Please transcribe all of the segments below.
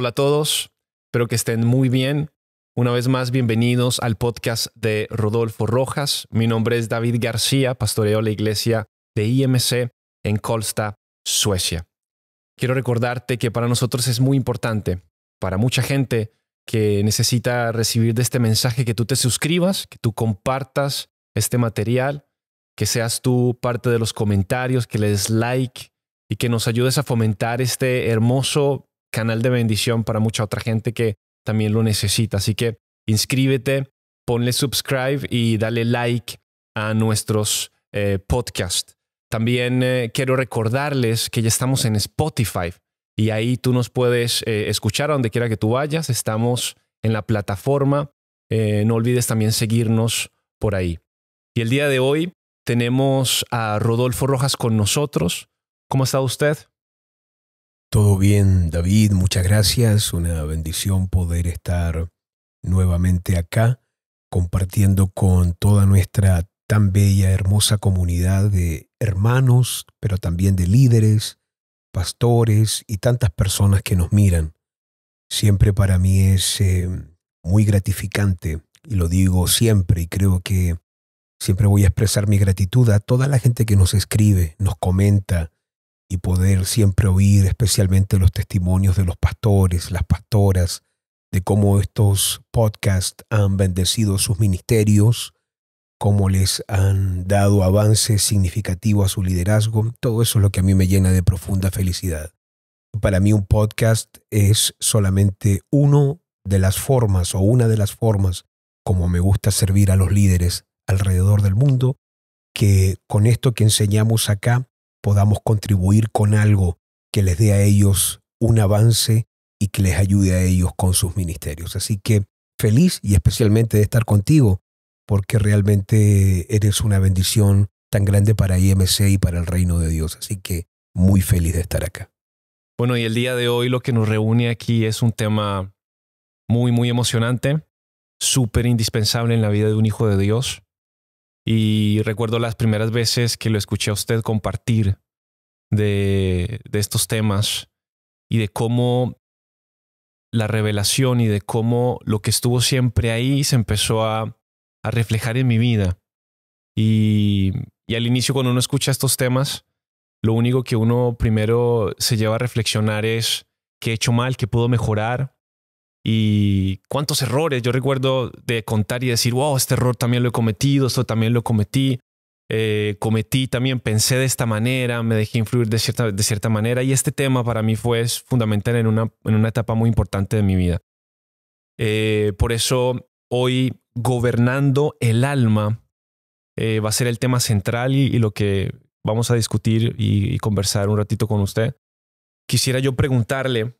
Hola a todos, espero que estén muy bien. Una vez más, bienvenidos al podcast de Rodolfo Rojas. Mi nombre es David García, pastoreo la iglesia de IMC en Kolsta, Suecia. Quiero recordarte que para nosotros es muy importante, para mucha gente que necesita recibir de este mensaje, que tú te suscribas, que tú compartas este material, que seas tú parte de los comentarios, que le des like y que nos ayudes a fomentar este hermoso canal de bendición para mucha otra gente que también lo necesita. Así que inscríbete, ponle subscribe y dale like a nuestros eh, podcasts. También eh, quiero recordarles que ya estamos en Spotify y ahí tú nos puedes eh, escuchar a donde quiera que tú vayas. Estamos en la plataforma. no olvides también seguirnos por ahí. Y el día de hoy tenemos a Rodolfo Rojas con nosotros. ¿Cómo está usted? Todo bien, David, muchas gracias. Una bendición poder estar nuevamente acá compartiendo con toda nuestra tan bella, hermosa comunidad de hermanos, pero también de líderes, pastores y tantas personas que nos miran. Siempre para mí es eh, muy gratificante, y lo digo siempre, y creo que siempre voy a expresar mi gratitud a toda la gente que nos escribe, nos comenta, y poder siempre oír especialmente los testimonios de los pastores, las pastoras, de cómo estos podcasts han bendecido sus ministerios, cómo les han dado avances significativos a su liderazgo. Todo eso es lo que a mí me llena de profunda felicidad. Para mí un podcast es solamente uno de las formas o una de las formas como me gusta servir a los líderes alrededor del mundo, que con esto que enseñamos acá podamos contribuir con algo que les dé a ellos un avance y que les ayude a ellos con sus ministerios. Así que feliz y especialmente de estar contigo, porque realmente eres una bendición tan grande para IMC y para el reino de Dios. Así que muy feliz de estar acá. Bueno, y el día de hoy lo que nos reúne aquí es un tema muy, muy emocionante, súper indispensable en la vida de un hijo de Dios. Y recuerdo las primeras veces que lo escuché a usted compartir de, estos temas y de cómo la revelación y de cómo lo que estuvo siempre ahí se empezó a, reflejar en mi vida. Y, y, al inicio cuando uno escucha estos temas, lo único que uno primero se lleva a reflexionar es qué he hecho mal, qué puedo mejorar, y cuántos errores. Yo recuerdo de contar y decir, wow, este error también lo he cometido, esto también lo cometí. Eh, cometí también, pensé de esta manera, me dejé influir de cierta, de cierta manera. Y este tema para mí fue fundamental en una, en una etapa muy importante de mi vida. Eh, por eso hoy, gobernando el alma, eh, va a ser el tema central y, lo que vamos a discutir y conversar un ratito con usted. Quisiera yo preguntarle,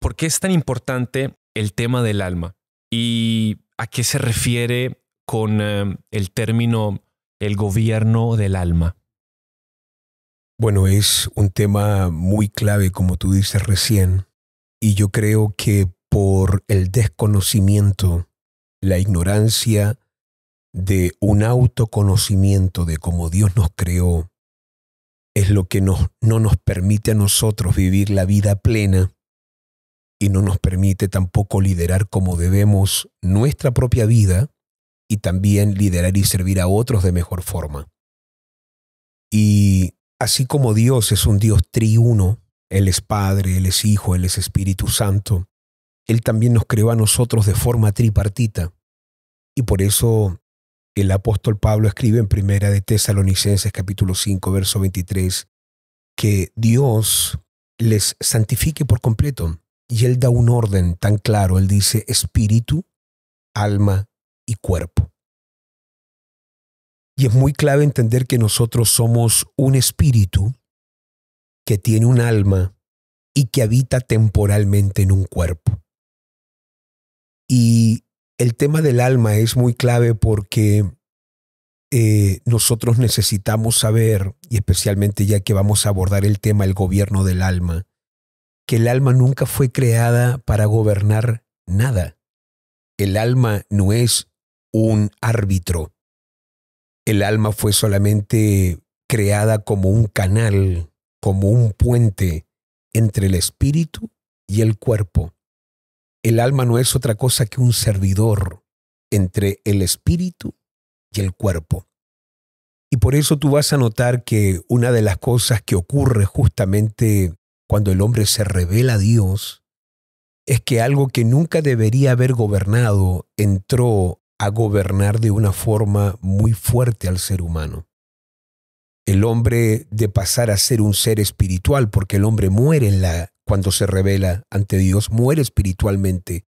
¿Por qué es tan importante el tema del alma? ¿Y a qué se refiere con eh, el término el gobierno del alma? Bueno, es un tema muy clave, como tú dices recién, y yo creo que por el desconocimiento, la ignorancia de un autoconocimiento de cómo Dios nos creó, es lo que no nos permite a nosotros vivir la vida plena y no nos permite tampoco liderar como debemos nuestra propia vida y también liderar y servir a otros de mejor forma. Y así como Dios es un Dios triuno, Él es Padre, Él es Hijo, Él es Espíritu Santo, Él también nos creó a nosotros de forma tripartita. Y por eso el apóstol Pablo escribe en Primera de Tesalonicenses capítulo 5, verso 23, que Dios les santifique por completo y él da un orden tan claro. Él dice espíritu, alma y cuerpo. Y es muy clave entender que nosotros somos un espíritu que tiene un alma y que habita temporalmente en un cuerpo. Y el tema del alma es muy clave porque eh, nosotros necesitamos saber, y especialmente ya que vamos a abordar el tema el gobierno del alma, que el alma nunca fue creada para gobernar nada. El alma no es un árbitro. El alma fue solamente creada como un canal, como un puente entre el espíritu y el cuerpo. El alma no es otra cosa que un servidor entre el espíritu y el cuerpo. Y por eso tú vas a notar que una de las cosas que ocurre justamente cuando el hombre se revela a Dios es que algo que nunca debería haber gobernado entró a gobernar de una forma muy fuerte al ser humano. El hombre de pasar a ser un ser espiritual, porque el hombre muere en la, cuando se revela ante Dios, muere espiritualmente.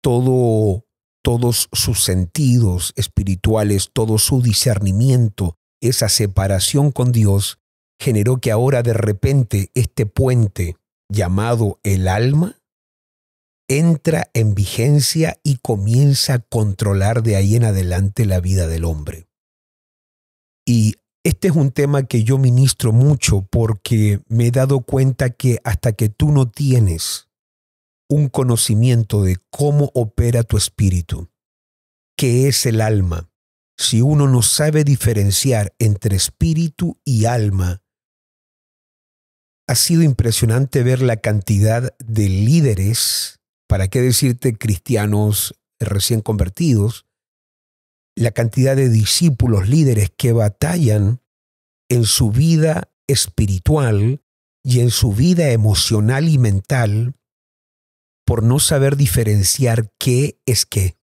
Todo, todos sus sentidos espirituales, todo su discernimiento, esa separación con Dios, generó que ahora de repente este puente llamado el alma entra en vigencia y comienza a controlar de ahí en adelante la vida del hombre. Y este es un tema que yo ministro mucho porque me he dado cuenta que hasta que tú no tienes un conocimiento de cómo opera tu espíritu, qué es el alma, si uno no sabe diferenciar entre espíritu y alma, ha sido impresionante ver la cantidad de líderes ¿para qué decirte cristianos recién convertidos? La cantidad de discípulos líderes que batallan en su vida espiritual y en su vida emocional y mental por no saber diferenciar qué es qué.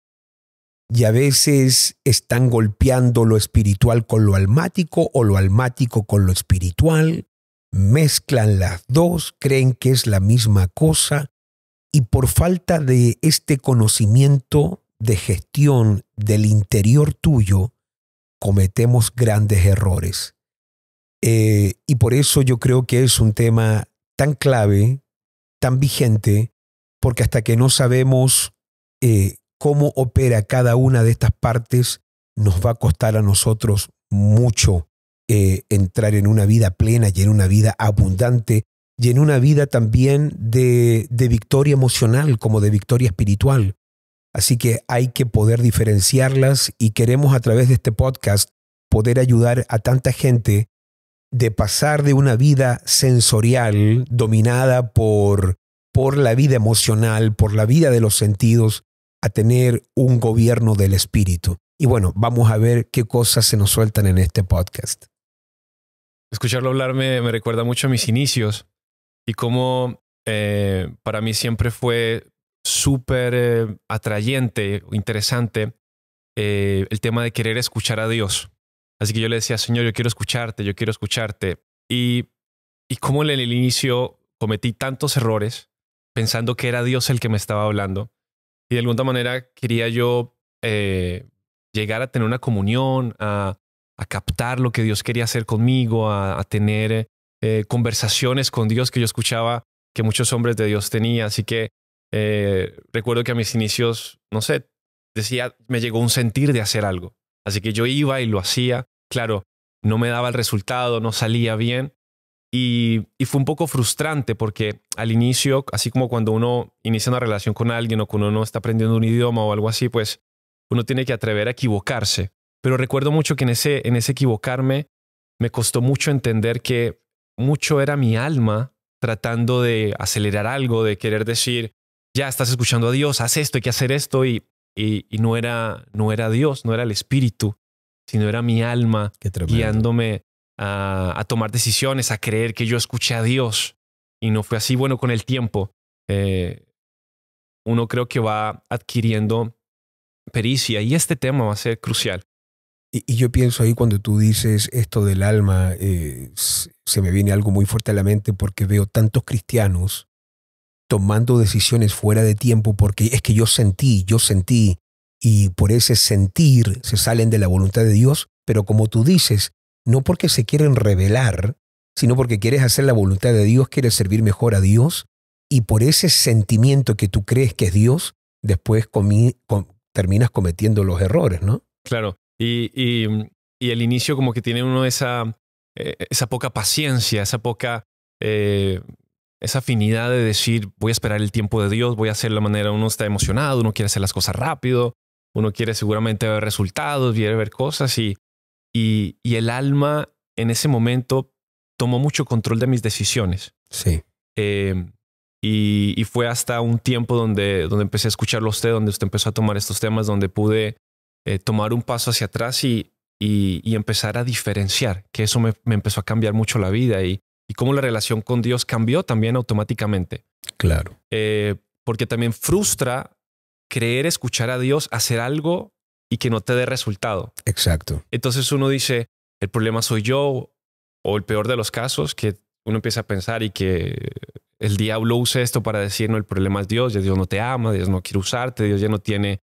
Y a veces están golpeando lo espiritual con lo almático o lo almático con lo espiritual, mezclan las dos, creen que es la misma cosa y por falta de este conocimiento de gestión del interior tuyo, cometemos grandes errores. Eh, y por eso yo creo que es un tema tan clave, tan vigente, porque hasta que no sabemos eh, cómo opera cada una de estas partes, nos va a costar a nosotros mucho eh, entrar en una vida plena y en una vida abundante y en una vida también de, de victoria emocional como de victoria espiritual. Así que hay que poder diferenciarlas y queremos a través de este podcast poder ayudar a tanta gente de pasar de una vida sensorial dominada por, por la vida emocional, por la vida de los sentidos, a tener un gobierno del espíritu. Y bueno, vamos a ver qué cosas se nos sueltan en este podcast. Escucharlo hablar me, me recuerda mucho a mis inicios y cómo eh, para mí siempre fue súper eh, atrayente, interesante eh, el tema de querer escuchar a Dios. Así que yo le decía, Señor, yo quiero escucharte, yo quiero escucharte. Y, y cómo en el inicio cometí tantos errores pensando que era Dios el que me estaba hablando. Y de alguna manera quería yo llegar a tener una comunión, a, a, captar lo que Dios quería hacer conmigo, a, tener eh, conversaciones con Dios que yo escuchaba que muchos hombres de Dios tenían. Así que eh, recuerdo que a mis inicios, no sé, decía, me llegó un sentir de hacer algo. Así que yo iba y lo hacía. Claro, no me daba el resultado, no salía bien. Y, y, fue un poco frustrante porque al inicio, así como cuando uno inicia una relación con alguien o cuando uno está aprendiendo un idioma o algo así, pues uno tiene que atrever a equivocarse. Pero recuerdo mucho que en ese, en ese equivocarme me costó mucho entender que mucho era mi alma tratando de acelerar algo, de querer decir, ya estás escuchando a Dios, haz esto, hay que hacer esto, y, y, no, era, no era Dios, no era el Espíritu, sino era mi alma guiándome a, a, tomar decisiones, a creer que yo escuché a Dios. Y no fue así, bueno, con el tiempo. Eh, uno creo que va adquiriendo pericia y este tema va a ser crucial. Y, yo pienso ahí cuando tú dices esto del alma, eh, se me viene algo muy fuerte a la mente porque veo tantos cristianos tomando decisiones fuera de tiempo porque es que yo sentí, yo sentí, y por ese sentir se salen de la voluntad de Dios, pero como tú dices, no porque se quieren revelar, sino porque quieres hacer la voluntad de Dios, quieres servir mejor a Dios, y por ese sentimiento que tú crees que es Dios, después terminas cometiendo los errores, ¿no? Claro, y, y, el inicio como que tiene uno esa, eh, esa poca paciencia, esa poca, eh, esa afinidad de decir, voy a esperar el tiempo de Dios, voy a hacer la manera, uno está emocionado, uno quiere hacer las cosas rápido, uno quiere seguramente ver resultados, quiere ver cosas y, y, y el alma en ese momento tomó mucho control de mis decisiones. Sí. Eh, Y, fue hasta un tiempo donde, donde empecé a escucharlo a usted, donde usted empezó a tomar estos temas, donde pude eh, tomar un paso hacia atrás y, y, empezar a diferenciar, que eso me, empezó a cambiar mucho la vida y, y cómo la relación con Dios cambió también automáticamente. Claro. Eh, porque también frustra creer escuchar a Dios hacer algo y que no te dé resultado. Exacto. Entonces uno dice, el problema soy yo, o el peor de los casos, que uno empieza a pensar y que el diablo use esto para decir, no, el problema es Dios, Dios no te ama, Dios no quiere usarte, Dios ya no tiene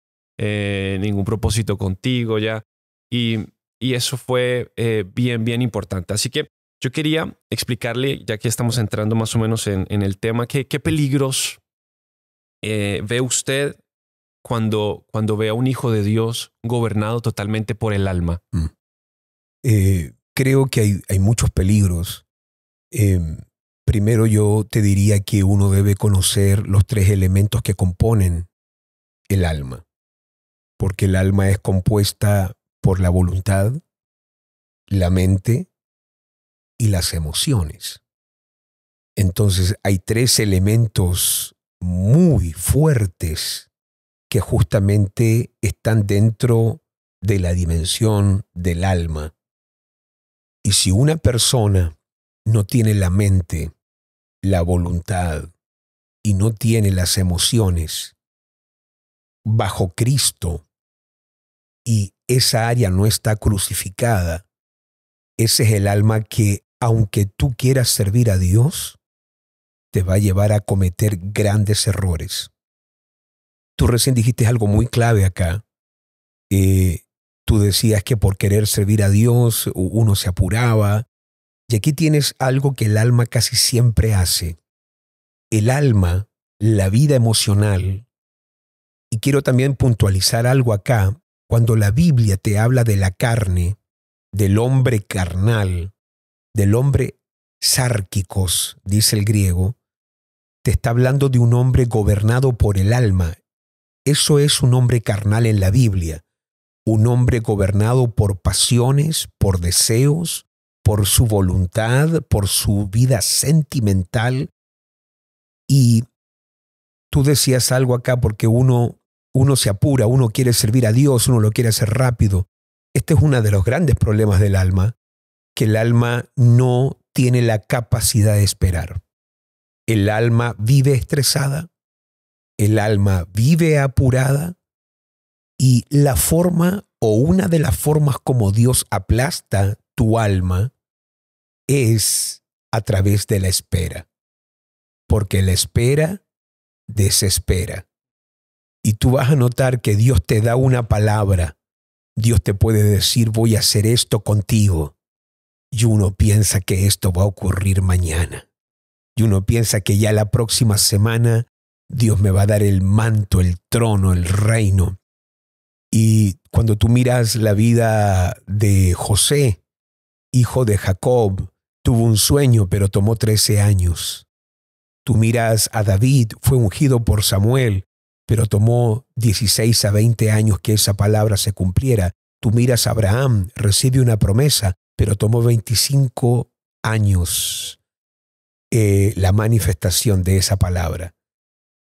eh, ningún propósito contigo ya. Y, y eso fue eh, bien, bien importante. Así que yo quería explicarle, ya que estamos entrando más o menos en, el tema, qué peligros eh, ve usted cuando, cuando ve a un hijo de Dios gobernado totalmente por el alma? Mm. Creo que hay, hay muchos peligros. Em, primero yo te diría que uno debe conocer los tres elementos que componen el alma, porque el alma es compuesta por la voluntad, la mente y las emociones. Entonces hay tres elementos muy fuertes que justamente están dentro de la dimensión del alma. Y si una persona no tiene la mente, la voluntad y no tiene las emociones bajo Cristo y esa área no está crucificada, ese es el alma que, aunque tú quieras servir a Dios, te va a llevar a cometer grandes errores. Tú recién dijiste algo muy clave acá. Eh, tú decías que por querer servir a Dios uno se apuraba. Y aquí tienes algo que el alma casi siempre hace. El alma, la vida emocional, y quiero también puntualizar algo acá, cuando la Biblia te habla de la carne, del hombre carnal, del hombre sárquicos, dice el griego, te está hablando de un hombre gobernado por el alma. Eso es un hombre carnal en la Biblia, un hombre gobernado por pasiones, por deseos, por su voluntad, por su vida sentimental. Y tú decías algo acá porque uno, uno se apura, uno quiere servir a Dios, uno lo quiere hacer rápido. Este es uno de los grandes problemas del alma, que el alma no tiene la capacidad de esperar. El alma vive estresada, el alma vive apurada y la forma o una de las formas como Dios aplasta tu alma es a través de la espera. Porque la espera desespera. Y tú vas a notar que Dios te da una palabra. Dios te puede decir voy a hacer esto contigo. Y uno piensa que esto va a ocurrir mañana y uno piensa que ya la próxima semana Dios me va a dar el manto, el trono, el reino. Y cuando tú miras la vida de José, hijo de Jacob, tuvo un sueño, pero tomó trece años. Tú miras a David, fue ungido por Samuel, pero tomó 16 a 20 años que esa palabra se cumpliera. Tú miras a Abraham, recibe una promesa, pero tomó 25 años eh, la manifestación de esa palabra.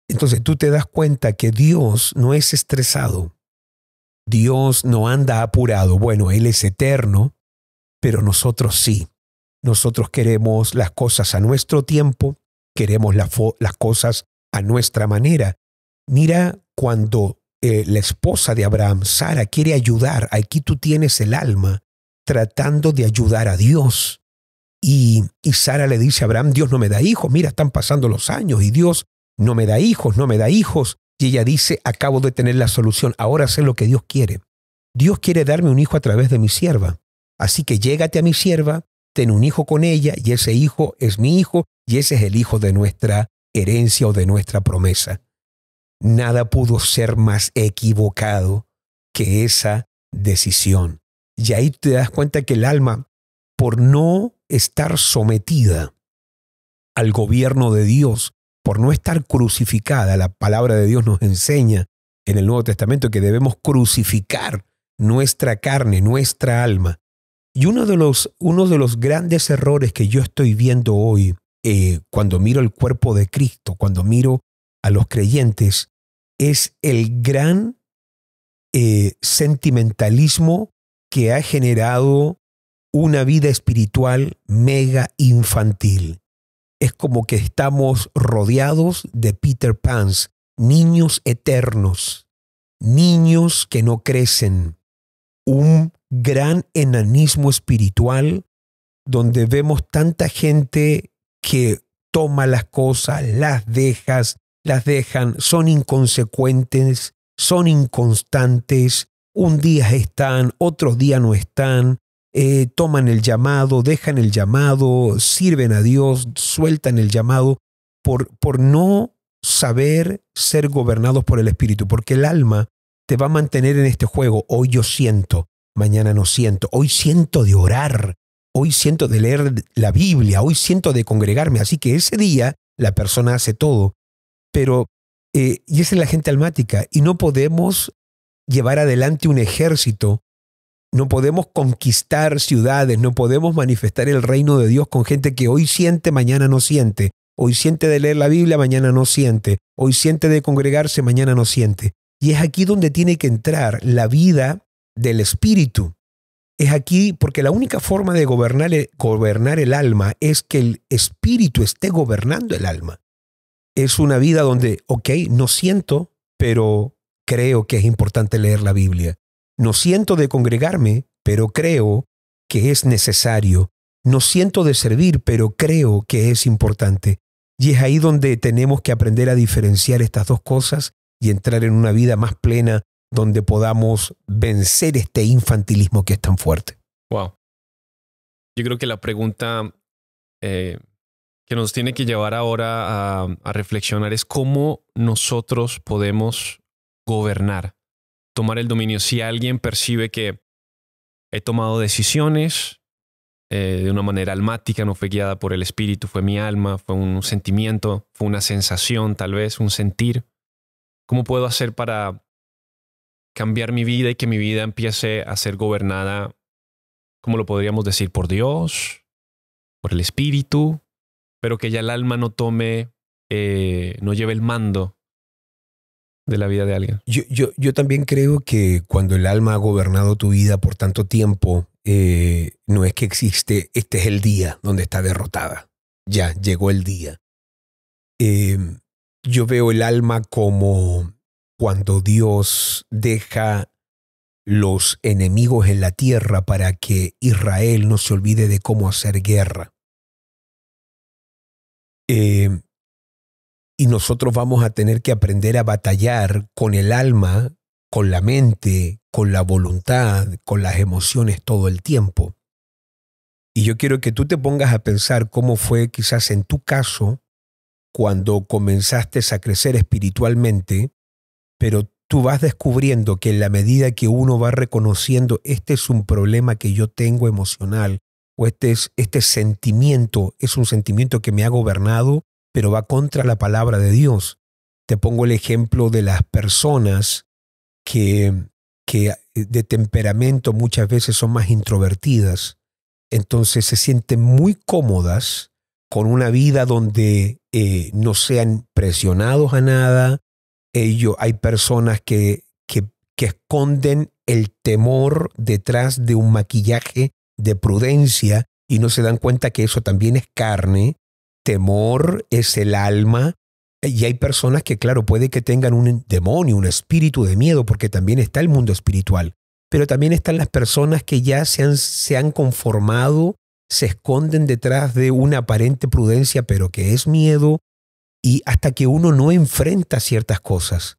Entonces tú te das cuenta que Dios no es estresado. Dios no anda apurado. Bueno, Él es eterno, pero nosotros sí. Nosotros queremos las cosas a nuestro tiempo, queremos las cosas a nuestra manera. Mira cuando eh, la esposa de Abraham, Sara, quiere ayudar, aquí tú tienes el alma tratando de ayudar a Dios. Y, Sara le dice a Abraham, Dios no me da hijos, mira, están pasando los años y Dios no me da hijos, no me da hijos. Y ella dice, acabo de tener la solución, ahora sé lo que Dios quiere. Dios quiere darme un hijo a través de mi sierva. Así que llégate a mi sierva, ten un hijo con ella, y ese hijo es mi hijo, y ese es el hijo de nuestra herencia o de nuestra promesa. Nada pudo ser más equivocado que esa decisión. Y ahí te das cuenta que el alma, por no estar sometida al gobierno de Dios, por no estar crucificada. La palabra de Dios nos enseña en el Nuevo Testamento que debemos crucificar nuestra carne, nuestra alma. Y uno de los, uno de los grandes errores que yo estoy viendo hoy eh, cuando miro el cuerpo de Cristo, cuando miro a los creyentes, es el gran eh, sentimentalismo que ha generado una vida espiritual mega infantil. Es como que estamos rodeados de Peter Pans, niños eternos, niños que no crecen, un gran enanismo espiritual donde vemos tanta gente que toma las cosas, las dejas, las dejan, son inconsecuentes, son inconstantes, un día están, otro día no están, eh, toman el llamado, dejan el llamado, sirven a Dios, sueltan el llamado por, por no saber ser gobernados por el Espíritu, porque el alma te va a mantener en este juego. Hoy yo siento, mañana no siento, hoy siento de orar, hoy siento de leer la Biblia, hoy siento de congregarme, así que ese día la persona hace todo, pero, eh, y esa es la gente almática, y no podemos llevar adelante un ejército, no podemos conquistar ciudades, no podemos manifestar el reino de Dios con gente que hoy siente, mañana no siente, hoy siente de leer la Biblia, mañana no siente, hoy siente de congregarse, mañana no siente. Y es aquí donde tiene que entrar la vida del Espíritu es aquí porque la única forma de gobernar el, gobernar el alma es que el espíritu esté gobernando el alma. Es una vida donde, ok, no siento, pero creo que es importante leer la Biblia. No siento de congregarme, pero creo que es necesario. No siento de servir, pero creo que es importante. Y es ahí donde tenemos que aprender a diferenciar estas dos cosas y entrar en una vida más plena donde podamos vencer este infantilismo que es tan fuerte. Wow. Yo creo que la pregunta eh, que nos tiene que llevar ahora a, reflexionar es cómo nosotros podemos gobernar, tomar el dominio. Si alguien percibe que he tomado decisiones eh, de una manera almática, no fue guiada por el espíritu, fue mi alma, fue un sentimiento, fue una sensación, tal vez un sentir, ¿cómo puedo hacer para cambiar mi vida y que mi vida empiece a ser gobernada, como lo podríamos decir, por Dios, por el Espíritu, pero que ya el alma no tome, eh, no lleve el mando de la vida de alguien. Yo, yo, yo, también creo que cuando el alma ha gobernado tu vida por tanto tiempo, eh, no es que existe, este es el día donde está derrotada. Ya, llegó el día. Eh, yo veo el alma como cuando Dios deja los enemigos en la tierra para que Israel no se olvide de cómo hacer guerra. Eh, y nosotros vamos a tener que aprender a batallar con el alma, con la mente, con la voluntad, con las emociones todo el tiempo. Y yo quiero que tú te pongas a pensar cómo fue quizás en tu caso cuando comenzaste a crecer espiritualmente pero tú vas descubriendo que en la medida que uno va reconociendo este es un problema que yo tengo emocional o este, es, este sentimiento es un sentimiento que me ha gobernado, pero va contra la palabra de Dios. Te pongo el ejemplo de las personas que, que de temperamento muchas veces son más introvertidas, entonces se sienten muy cómodas con una vida donde eh, no sean presionados a nada, ello, hay personas que, que, que esconden el temor detrás de un maquillaje de prudencia y no se dan cuenta que eso también es carne. Temor es el alma. Y hay personas que, claro, puede que tengan un demonio, un espíritu de miedo, porque también está el mundo espiritual. Pero también están las personas que ya se han, se han conformado, se esconden detrás de una aparente prudencia, pero que es miedo, y hasta que uno no enfrenta ciertas cosas.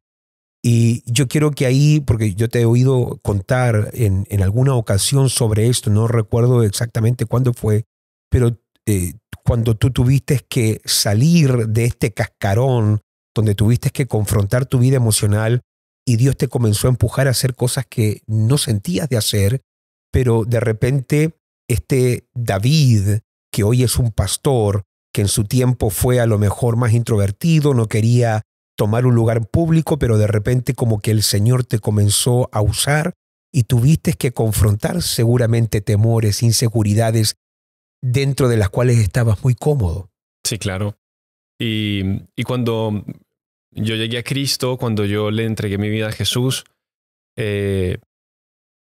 Y yo quiero que ahí, porque yo te he oído contar en, en alguna ocasión sobre esto, no recuerdo exactamente cuándo fue, pero eh, cuando tú tuviste que salir de este cascarón, donde tuviste que confrontar tu vida emocional y Dios te comenzó a empujar a hacer cosas que no sentías de hacer, pero de repente este David, que hoy es un pastor, que en su tiempo fue a lo mejor más introvertido, no quería tomar un lugar público, pero de repente como que el Señor te comenzó a usar y tuviste que confrontar seguramente temores, inseguridades dentro de las cuales estabas muy cómodo. Sí, claro. Y, y cuando yo llegué a Cristo, cuando yo le entregué mi vida a Jesús, eh,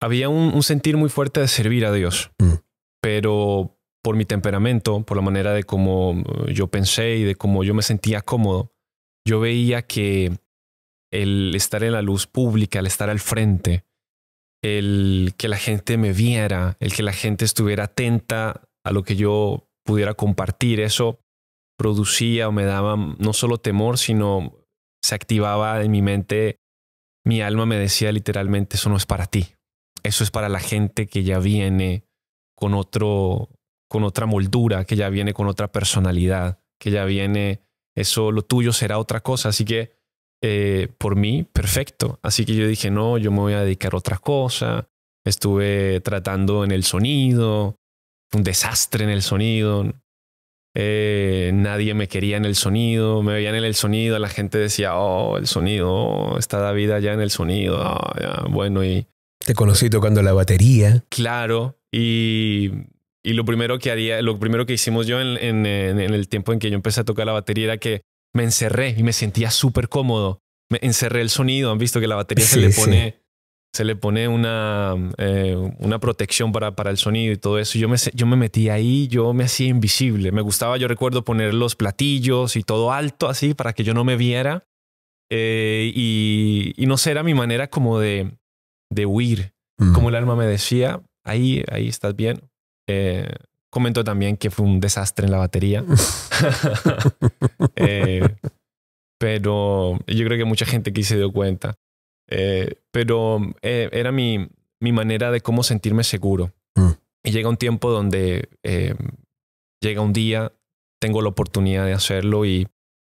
había un, un, sentir muy fuerte de servir a Dios. Mm. Pero por mi temperamento, por la manera de cómo yo pensé y de cómo yo me sentía cómodo, yo veía que el estar en la luz pública, el estar al frente, el que la gente me viera, el que la gente estuviera atenta a lo que yo pudiera compartir, eso producía o me daba no solo temor, sino se activaba en mi mente, mi alma me decía literalmente, eso no es para ti, eso es para la gente que ya viene con otro, con otra moldura, que ya viene con otra personalidad, que ya viene, eso lo tuyo será otra cosa, así que eh, por mí, perfecto. Así que yo dije, no, yo me voy a dedicar a otra cosa. Estuve tratando en el sonido, un desastre en el sonido. Eh, nadie me quería en el sonido, me veían en el sonido, la gente decía, oh, el sonido, oh, está David allá en el sonido, oh, ya, bueno, y... Te conocí tocando la batería. Claro, y, y lo primero que haría, lo primero que hicimos yo en, en, en, el tiempo en que yo empecé a tocar la batería era que me encerré y me sentía súper cómodo. Me encerré el sonido, han visto que la batería Sí, se le sí. pone... Se le pone una, eh, una protección para, para el sonido y todo eso. Yo me, yo me metí ahí, yo me hacía invisible. Me gustaba, yo recuerdo poner los platillos y todo alto así para que yo no me viera. Eh, y, y no sé, era mi manera como de, de huir. Mm. Como el alma me decía, ahí, ahí estás bien. Eh, comentó también que fue un desastre en la batería. Eh, pero yo creo que mucha gente aquí se dio cuenta. Eh, pero eh, era mi, mi manera de cómo sentirme seguro. Mm. Y llega un tiempo donde llega un día, tengo la oportunidad de hacerlo y,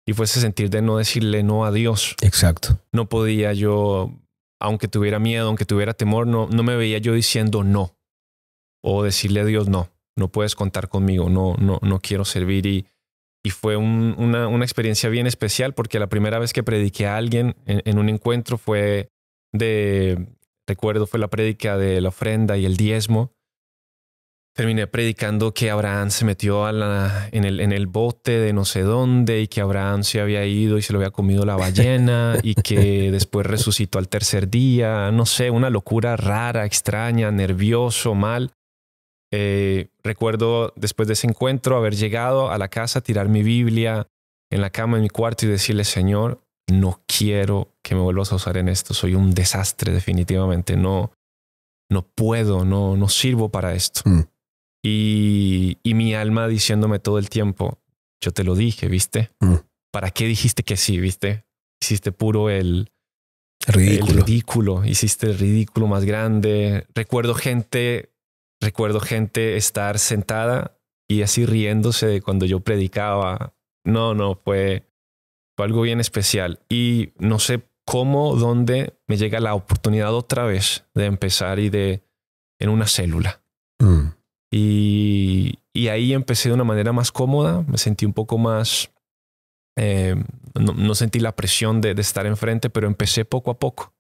y fue ese sentir de no decirle no a Dios. Exacto. No podía yo, aunque tuviera miedo, aunque tuviera temor, no, no me veía yo diciendo no. O decirle a Dios no, no puedes contar conmigo, no, no, no quiero servir. Y, y fue un- una, una experiencia bien especial porque la primera vez que prediqué a alguien en, en un encuentro fue de, recuerdo, fue la prédica de la ofrenda y el diezmo. Terminé predicando que Abraham se metió a la- en, el, en el bote de no sé dónde y que Abraham se había ido y se lo había comido la ballena y que después resucitó al tercer día. No sé, una locura rara, extraña, nervioso, mal. Eh, recuerdo después de ese encuentro haber llegado a la casa, tirar mi Biblia en la cama en mi cuarto y decirle, Señor, no quiero que me vuelvas a usar en esto. Soy un desastre definitivamente. No, no puedo, no, no sirvo para esto. Mm. Y, y mi alma diciéndome todo el tiempo, yo te lo dije, ¿viste? Mm. ¿Para qué dijiste que sí, viste? Hiciste puro el, Ridículo. el ridículo, hiciste el ridículo más grande. Recuerdo gente, recuerdo gente estar sentada y así riéndose de cuando yo predicaba. No, no, fue, fue algo bien especial. Y no sé cómo, dónde me llega la oportunidad otra vez de empezar y de en una célula. Mm. Y, y ahí empecé de una manera más cómoda, me sentí un poco más, eh, no, no sentí la presión de, de estar enfrente, pero empecé poco a poco,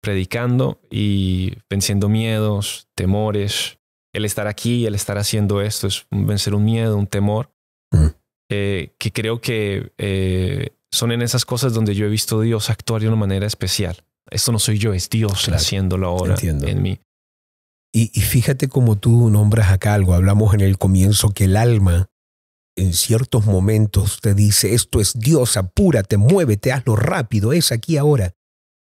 predicando y venciendo miedos, temores. El estar aquí, el estar haciendo esto es vencer un miedo, un temor, Mm. eh, que creo que eh, son en esas cosas donde yo he visto a Dios actuar de una manera especial. Esto no soy yo, es Dios Claro, haciéndolo ahora entiendo. en mí. Y, y fíjate como tú nombras acá algo, hablamos en el comienzo que el alma en ciertos momentos te dice, esto es Dios, apúrate, muévete, hazlo rápido, es aquí ahora.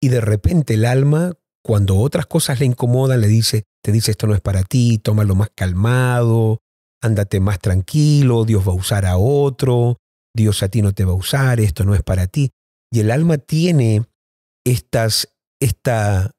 Y de repente el alma, cuando otras cosas le incomodan, le dice, te dice, esto no es para ti, tómalo más calmado, ándate más tranquilo, Dios va a usar a otro, Dios a ti no te va a usar, esto no es para ti. Y el alma tiene estas, esta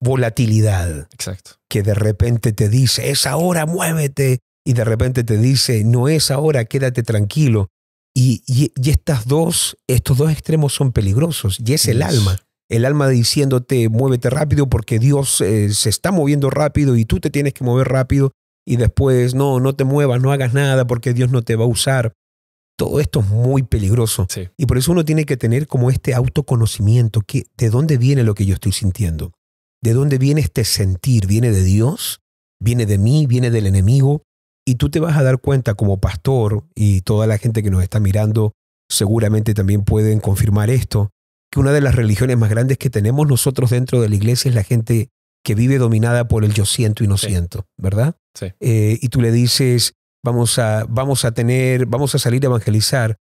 volatilidad Exacto. que de repente te dice, es ahora, muévete, y de repente te dice, no es ahora, quédate tranquilo. Y, y, y estas dos, estos dos extremos son peligrosos, y es el alma. El alma diciéndote, muévete rápido porque Dios eh, se está moviendo rápido y tú te tienes que mover rápido, y después, no, no te muevas, no hagas nada porque Dios no te va a usar. Todo esto es muy peligroso. Sí. Y por eso uno tiene que tener como este autoconocimiento, que, ¿de dónde viene lo que yo estoy sintiendo? ¿De dónde viene este sentir? ¿Viene de Dios? ¿Viene de mí? ¿Viene del enemigo? Y tú te vas a dar cuenta como pastor y toda la gente que nos está mirando seguramente también pueden confirmar esto, que una de las religiones más grandes que tenemos nosotros dentro de la iglesia es la gente que vive dominada por el yo siento y no siento, ¿verdad? Sí. Eh, y tú le dices, vamos a, vamos a tener, vamos a salir a evangelizar.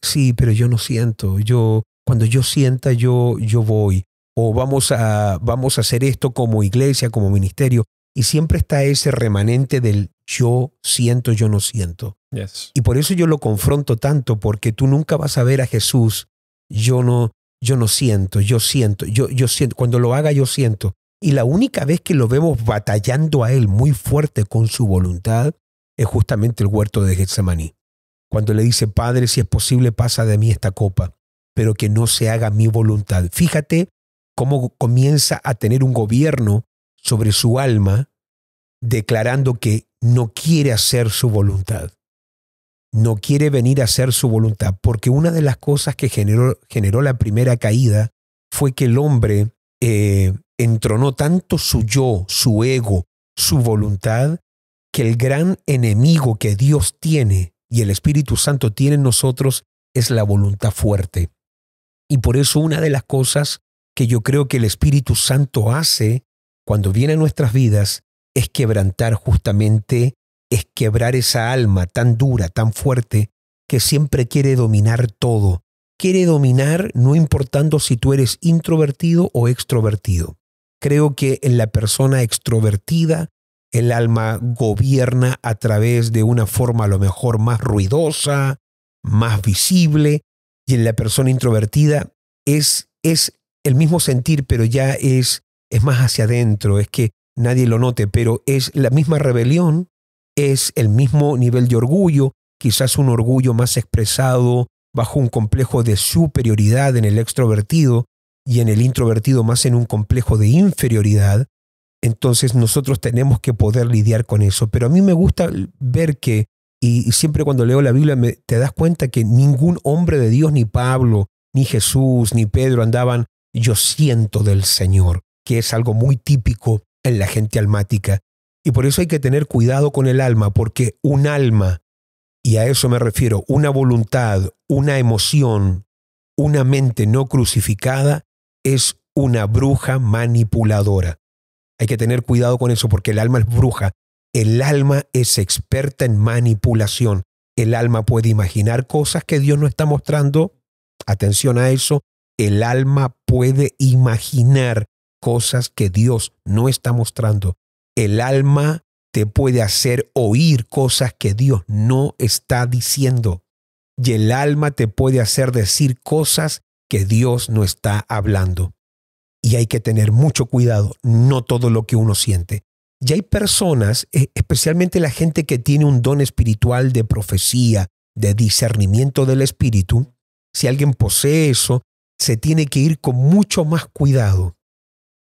Sí, pero yo no siento. Yo, cuando yo sienta, yo, yo voy. O vamos a, vamos a hacer esto como iglesia, como ministerio. Y siempre está ese remanente del yo siento, yo no siento. Yes. Y por eso yo lo confronto tanto, porque tú nunca vas a ver a Jesús, yo no, yo no siento, yo siento, yo, yo siento, cuando lo haga yo siento. Y la única vez que lo vemos batallando a Él muy fuerte con su voluntad es justamente el huerto de Getsemaní. Cuando le dice, Padre, si es posible, pasa de mí esta copa, pero que no se haga mi voluntad. Fíjate cómo comienza a tener un gobierno sobre su alma, declarando que no quiere hacer su voluntad. No quiere venir a hacer su voluntad, porque una de las cosas que generó, generó la primera caída fue que el hombre eh, entronó tanto su yo, su ego, su voluntad, que el gran enemigo que Dios tiene y el Espíritu Santo tiene en nosotros es la voluntad fuerte. Y por eso una de las cosas que yo creo que el Espíritu Santo hace cuando viene a nuestras vidas es quebrantar justamente, es quebrar esa alma tan dura, tan fuerte, que siempre quiere dominar todo. Quiere dominar no importando si tú eres introvertido o extrovertido. Creo que en la persona extrovertida el alma gobierna a través de una forma a lo mejor más ruidosa, más visible, y en la persona introvertida es, es el mismo sentir, pero ya es, es más hacia adentro, es que nadie lo note, pero es la misma rebelión, es el mismo nivel de orgullo, quizás un orgullo más expresado bajo un complejo de superioridad en el extrovertido y en el introvertido más en un complejo de inferioridad, entonces nosotros tenemos que poder lidiar con eso. Pero a mí me gusta ver que, y, siempre cuando leo la Biblia me, te das cuenta que ningún hombre de Dios, ni Pablo, ni Jesús, ni Pedro andaban, yo siento del Señor, que es algo muy típico en la gente almática. Y por eso hay que tener cuidado con el alma, porque un alma, y a eso me refiero, una voluntad, una emoción, una mente no crucificada, es una bruja manipuladora. Hay que tener cuidado con eso porque el alma es bruja. El alma es experta en manipulación. El alma puede imaginar cosas que Dios no está mostrando. Atención a eso. El alma puede imaginar cosas que Dios no está mostrando. El alma te puede hacer oír cosas que Dios no está diciendo. Y el alma te puede hacer decir cosas que Dios no está hablando y hay que tener mucho cuidado, no todo lo que uno siente. Y hay personas, eh, especialmente la gente que tiene un don espiritual de profecía, de discernimiento del espíritu, si alguien posee eso, se tiene que ir con mucho más cuidado.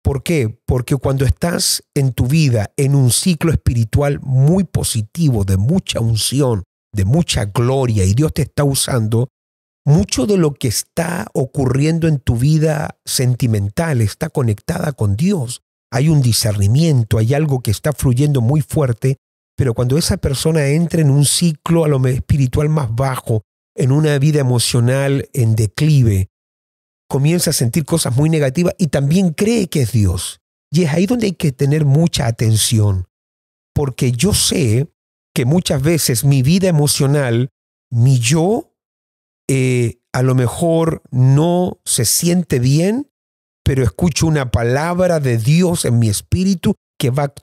¿Por qué? Porque cuando estás en tu vida en un ciclo espiritual muy positivo, de mucha unción, de mucha gloria, y Dios te está usando, mucho de lo que está ocurriendo en tu vida sentimental está conectada con Dios. Hay un discernimiento, hay algo que está fluyendo muy fuerte, pero cuando esa persona entra en un ciclo a lo espiritual más bajo, en una vida emocional en declive, comienza a sentir cosas muy negativas y también cree que es Dios. Y es ahí donde hay que tener mucha atención, porque yo sé que muchas veces mi vida emocional, mi yo eh, a lo mejor no se siente bien, pero escucho una palabra de Dios en mi espíritu que va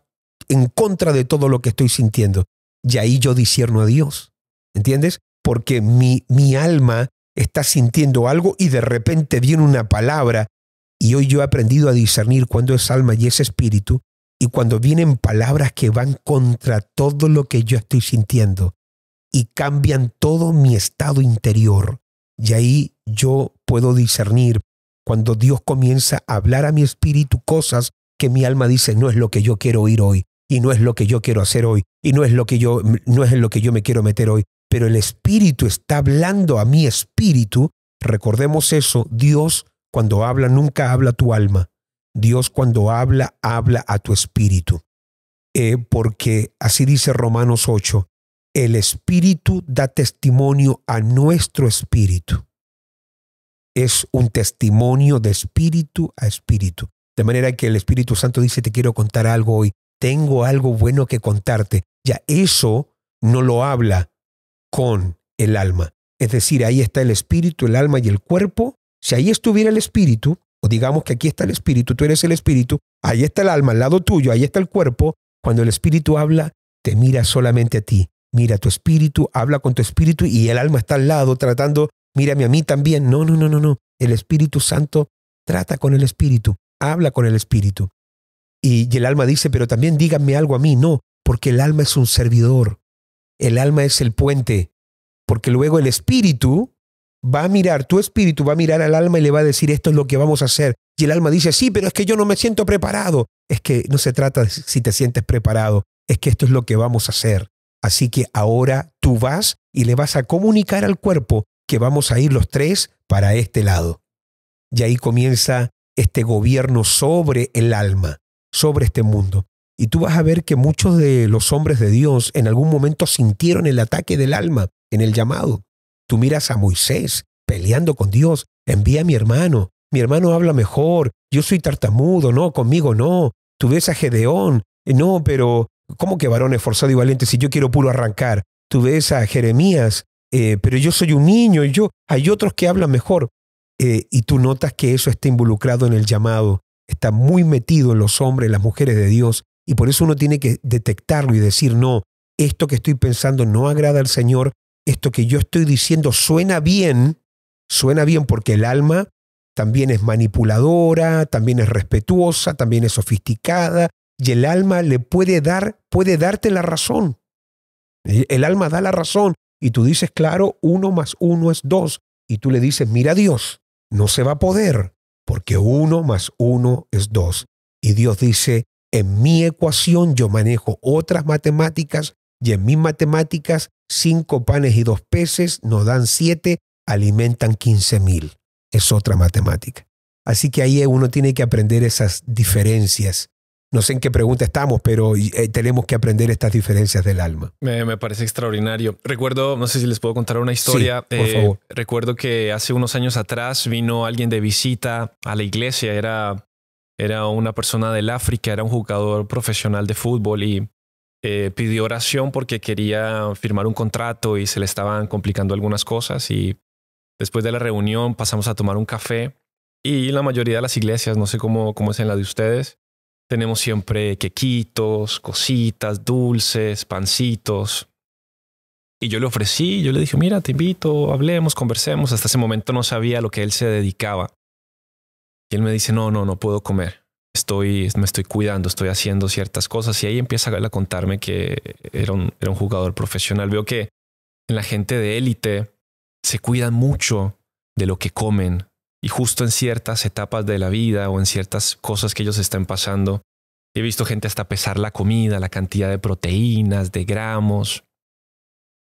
en contra de todo lo que estoy sintiendo. Y ahí yo disierno a Dios. ¿Entiendes? Porque mi, mi alma está sintiendo algo y de repente viene una palabra y hoy yo he aprendido a discernir cuando es alma y es espíritu y cuando vienen palabras que van contra todo lo que yo estoy sintiendo y cambian todo mi estado interior. Y ahí yo puedo discernir cuando Dios comienza a hablar a mi espíritu cosas que mi alma dice no es lo que yo quiero oír hoy y no es lo que yo quiero hacer hoy y no es lo que yo no es en lo que yo me quiero meter hoy, pero el espíritu está hablando a mi espíritu. Recordemos eso, Dios cuando habla nunca habla a tu alma. Dios cuando habla habla a tu espíritu. eh, porque así dice Romanos 8, el Espíritu da testimonio a nuestro espíritu. Es un testimonio de espíritu a espíritu. De manera que el Espíritu Santo dice, te quiero contar algo hoy, tengo algo bueno que contarte. Ya eso no lo habla con el alma. Es decir, ahí está el espíritu, el alma y el cuerpo. Si ahí estuviera el espíritu, o digamos que aquí está el espíritu, tú eres el espíritu, ahí está el alma al lado tuyo, ahí está el cuerpo, cuando el espíritu habla, te mira solamente a ti. Mira tu espíritu, habla con tu espíritu y el alma está al lado tratando, mírame a mí también. No, no, no, no, no. El Espíritu Santo trata con el espíritu, habla con el espíritu. Y, el alma dice, pero también díganme algo a mí. No, porque el alma es un servidor. El alma es el puente. Porque luego el espíritu va a mirar, tu espíritu va a mirar al alma y le va a decir, esto es lo que vamos a hacer. Y el alma dice, sí, pero es que yo no me siento preparado. Es que no se trata de si te sientes preparado, es que esto es lo que vamos a hacer. Así que ahora tú vas y le vas a comunicar al cuerpo que vamos a ir los tres para este lado. Y ahí comienza este gobierno sobre el alma, sobre este mundo. Y tú vas a ver que muchos de los hombres de Dios en algún momento sintieron el ataque del alma en el llamado. Tú miras a Moisés peleando con Dios, envía a mi hermano, mi hermano habla mejor, yo soy tartamudo, no, conmigo no. Tú ves a Gedeón, no, pero ¿cómo que varón esforzado y valiente si yo quiero puro arrancar? Tú ves a Jeremías, eh, pero yo soy un niño y yo, hay otros que hablan mejor. Eh, y tú notas que eso está involucrado en el llamado, está muy metido en los hombres, las mujeres de Dios, y por eso uno tiene que detectarlo y decir, no, esto que estoy pensando no agrada al Señor, esto que yo estoy diciendo suena bien, suena bien porque el alma también es manipuladora, también es respetuosa, también es sofisticada, y el alma le puede dar, puede darte la razón. El alma da la razón y tú dices, claro, uno más uno es dos. Y tú le dices, mira Dios, no se va a poder, porque uno más uno es dos. Y Dios dice, en mi ecuación yo manejo otras matemáticas y en mis matemáticas cinco panes y dos peces nos dan siete, alimentan quince mil es otra matemática. Así que ahí uno tiene que aprender esas diferencias. No sé en qué pregunta estamos, pero eh, tenemos que aprender estas diferencias del alma. Me, parece extraordinario. Recuerdo, no sé si les puedo contar una historia. por eh, favor. Recuerdo que hace unos años atrás vino alguien de visita a la iglesia. Era, era una persona del África, era un jugador profesional de fútbol y eh, pidió oración porque quería firmar un contrato y se le estaban complicando algunas cosas y Después de la reunión pasamos a tomar un café y la mayoría de las iglesias, no sé cómo, cómo es en la de ustedes, tenemos siempre quequitos, cositas, dulces, pancitos. Y yo le ofrecí, yo le dije, mira, te invito, hablemos, conversemos. Hasta ese momento no sabía a lo que él se dedicaba. Y él me dice, no, no, no puedo comer. Estoy, me estoy cuidando, estoy haciendo ciertas cosas. Y ahí empieza a contarme que era un, era un jugador profesional. Veo que en la gente de élite se cuidan mucho de lo que comen y justo en ciertas etapas de la vida o en ciertas cosas que ellos están pasando, he visto gente hasta pesar la comida, la cantidad de proteínas, de gramos.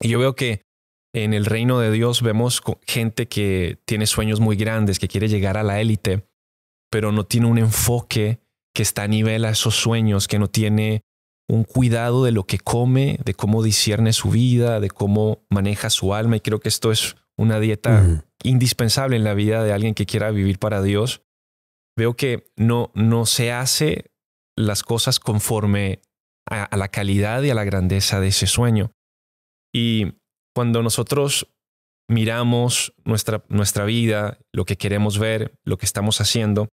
Y yo veo que en el reino de Dios vemos gente que tiene sueños muy grandes, que quiere llegar a la élite, pero no tiene un enfoque que está a nivel a esos sueños, que no tiene un cuidado de lo que come, de cómo discierne su vida, de cómo maneja su alma. Y creo que esto es una dieta indispensable en la vida de alguien que quiera vivir para Dios, veo que no, no se hace las cosas conforme a, la calidad y a la grandeza de ese sueño. Y cuando nosotros miramos nuestra, nuestra vida, lo que queremos ver, lo que estamos haciendo,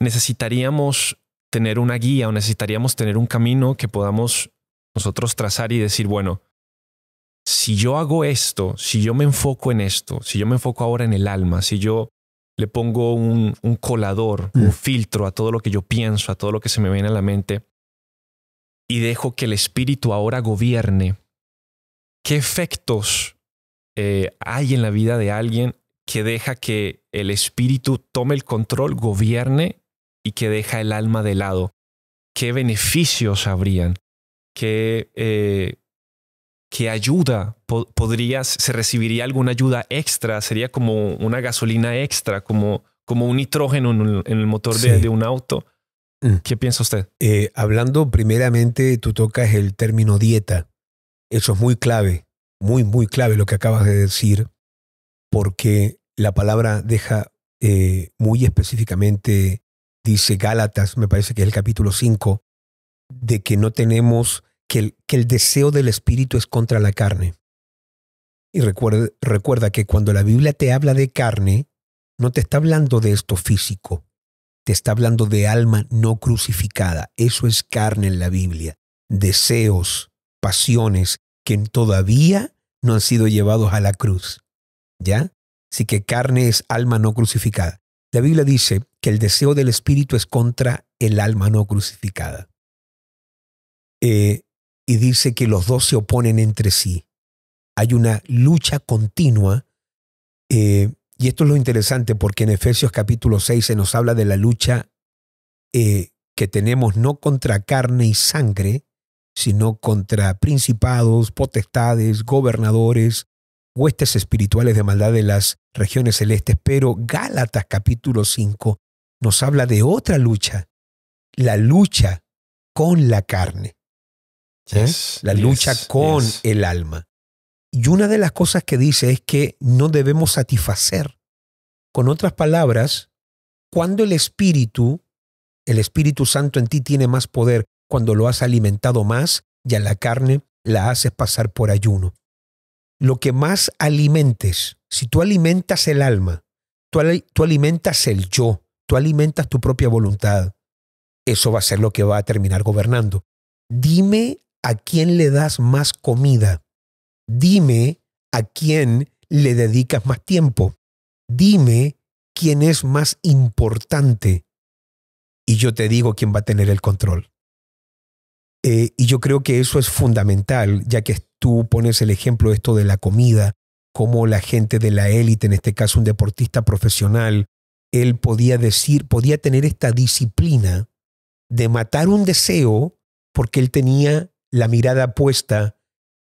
necesitaríamos tener una guía o necesitaríamos tener un camino que podamos nosotros trazar y decir, bueno, si yo hago esto, si yo me enfoco en esto, si yo me enfoco ahora en el alma, si yo le pongo un, colador, un mm. filtro a todo lo que yo pienso, a todo lo que se me viene a la mente, y dejo que el espíritu ahora gobierne, ¿qué efectos eh, hay en la vida de alguien que deja que el espíritu tome el control, gobierne y que deja el alma de lado? ¿Qué beneficios habrían? ¿Qué, eh, ¿Qué ayuda podrías, se recibiría alguna ayuda extra? Sería como una gasolina extra, como, como un nitrógeno en, el motor de, un auto. Mm. ¿Qué piensa usted? Eh, hablando primeramente, tú tocas el término dieta. Eso es muy clave, muy, muy clave lo que acabas de decir, porque la palabra deja eh, muy específicamente, dice Gálatas, me parece que es el capítulo 5, de que no tenemos, que el, que el deseo del espíritu es contra la carne. Y recuerda, recuerda que cuando la Biblia te habla de carne, no te está hablando de esto físico, te está hablando de alma no crucificada. Eso es carne en la Biblia. Deseos, pasiones que todavía no han sido llevados a la cruz. ¿Ya? Así que carne es alma no crucificada. La Biblia dice que el deseo del espíritu es contra el alma no crucificada. Eh, y dice que los dos se oponen entre sí. Hay una lucha continua. Eh, y esto es lo interesante porque en Efesios capítulo 6 se nos habla de la lucha eh, que tenemos no contra carne y sangre, sino contra principados, potestades, gobernadores, huestes espirituales de maldad de las regiones celestes, pero Gálatas capítulo 5 nos habla de otra lucha, la lucha con la carne, ¿eh? la lucha con el alma. Y una de las cosas que dice es que no debemos satisfacer. Con otras palabras, cuando el Espíritu, el Espíritu Santo en ti tiene más poder, cuando lo has alimentado más, y a la carne la haces pasar por ayuno lo que más alimentes, si tú alimentas el alma, tú, alimentas el yo, tú alimentas tu propia voluntad, eso va a ser lo que va a terminar gobernando. Dime a quién le das más comida. Dime a quién le dedicas más tiempo. Dime quién es más importante. Y yo te digo quién va a tener el control. Eh, y yo creo que eso es fundamental, ya que tú pones el ejemplo esto de la comida, como la gente de la élite, en este caso un deportista profesional, él podía decir, podía tener esta disciplina de matar un deseo porque él tenía la mirada puesta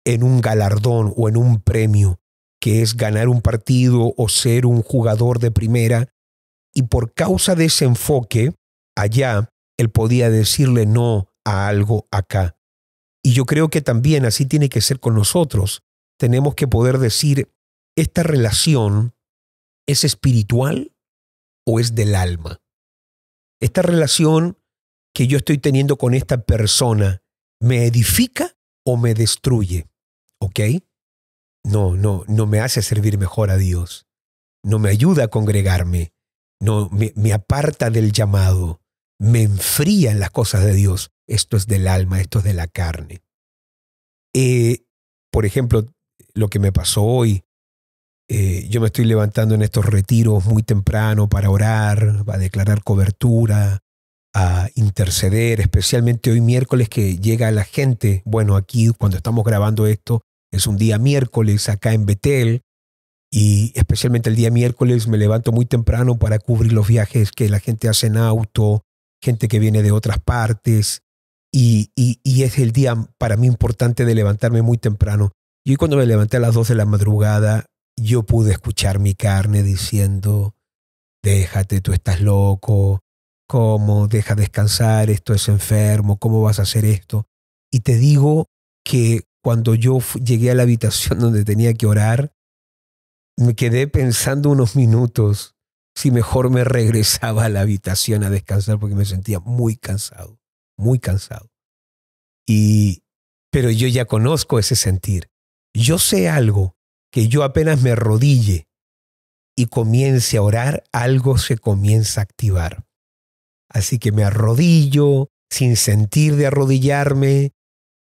en un galardón o en un premio, que es ganar un partido o ser un jugador de primera, y por causa de ese enfoque, allá él podía decirle no a algo acá. Y yo creo que también así tiene que ser con nosotros. Tenemos que poder decir, ¿esta relación es espiritual o es del alma? Esta relación que yo estoy teniendo con esta persona, ¿me edifica o me destruye? ¿Ok? No, no, no me hace servir mejor a Dios. No me ayuda a congregarme. No, me, aparta del llamado. Me enfría en las cosas de Dios esto es del alma, esto es de la carne. Eh, por ejemplo, lo que me pasó hoy, eh, yo me estoy levantando en estos retiros muy temprano para orar, a declarar cobertura, a interceder, especialmente hoy miércoles que llega la gente, bueno, aquí cuando estamos grabando esto, es un día miércoles acá en Betel, y especialmente el día miércoles me levanto muy temprano para cubrir los viajes que la gente hace en auto, gente que viene de otras partes, y, es el día para mí importante de levantarme muy temprano. Y cuando me levanté a las 2 de la madrugada, yo pude escuchar mi carne diciendo, déjate, tú estás loco, ¿cómo? Deja descansar, esto es enfermo, ¿cómo vas a hacer esto? Y te digo que cuando yo llegué a la habitación donde tenía que orar, me quedé pensando unos minutos si mejor me regresaba a la habitación a descansar porque me sentía muy cansado muy cansado. Y, pero yo ya conozco ese sentir. Yo sé algo, que yo apenas me arrodille y comience a orar, algo se comienza a activar. Así que me arrodillo sin sentir de arrodillarme,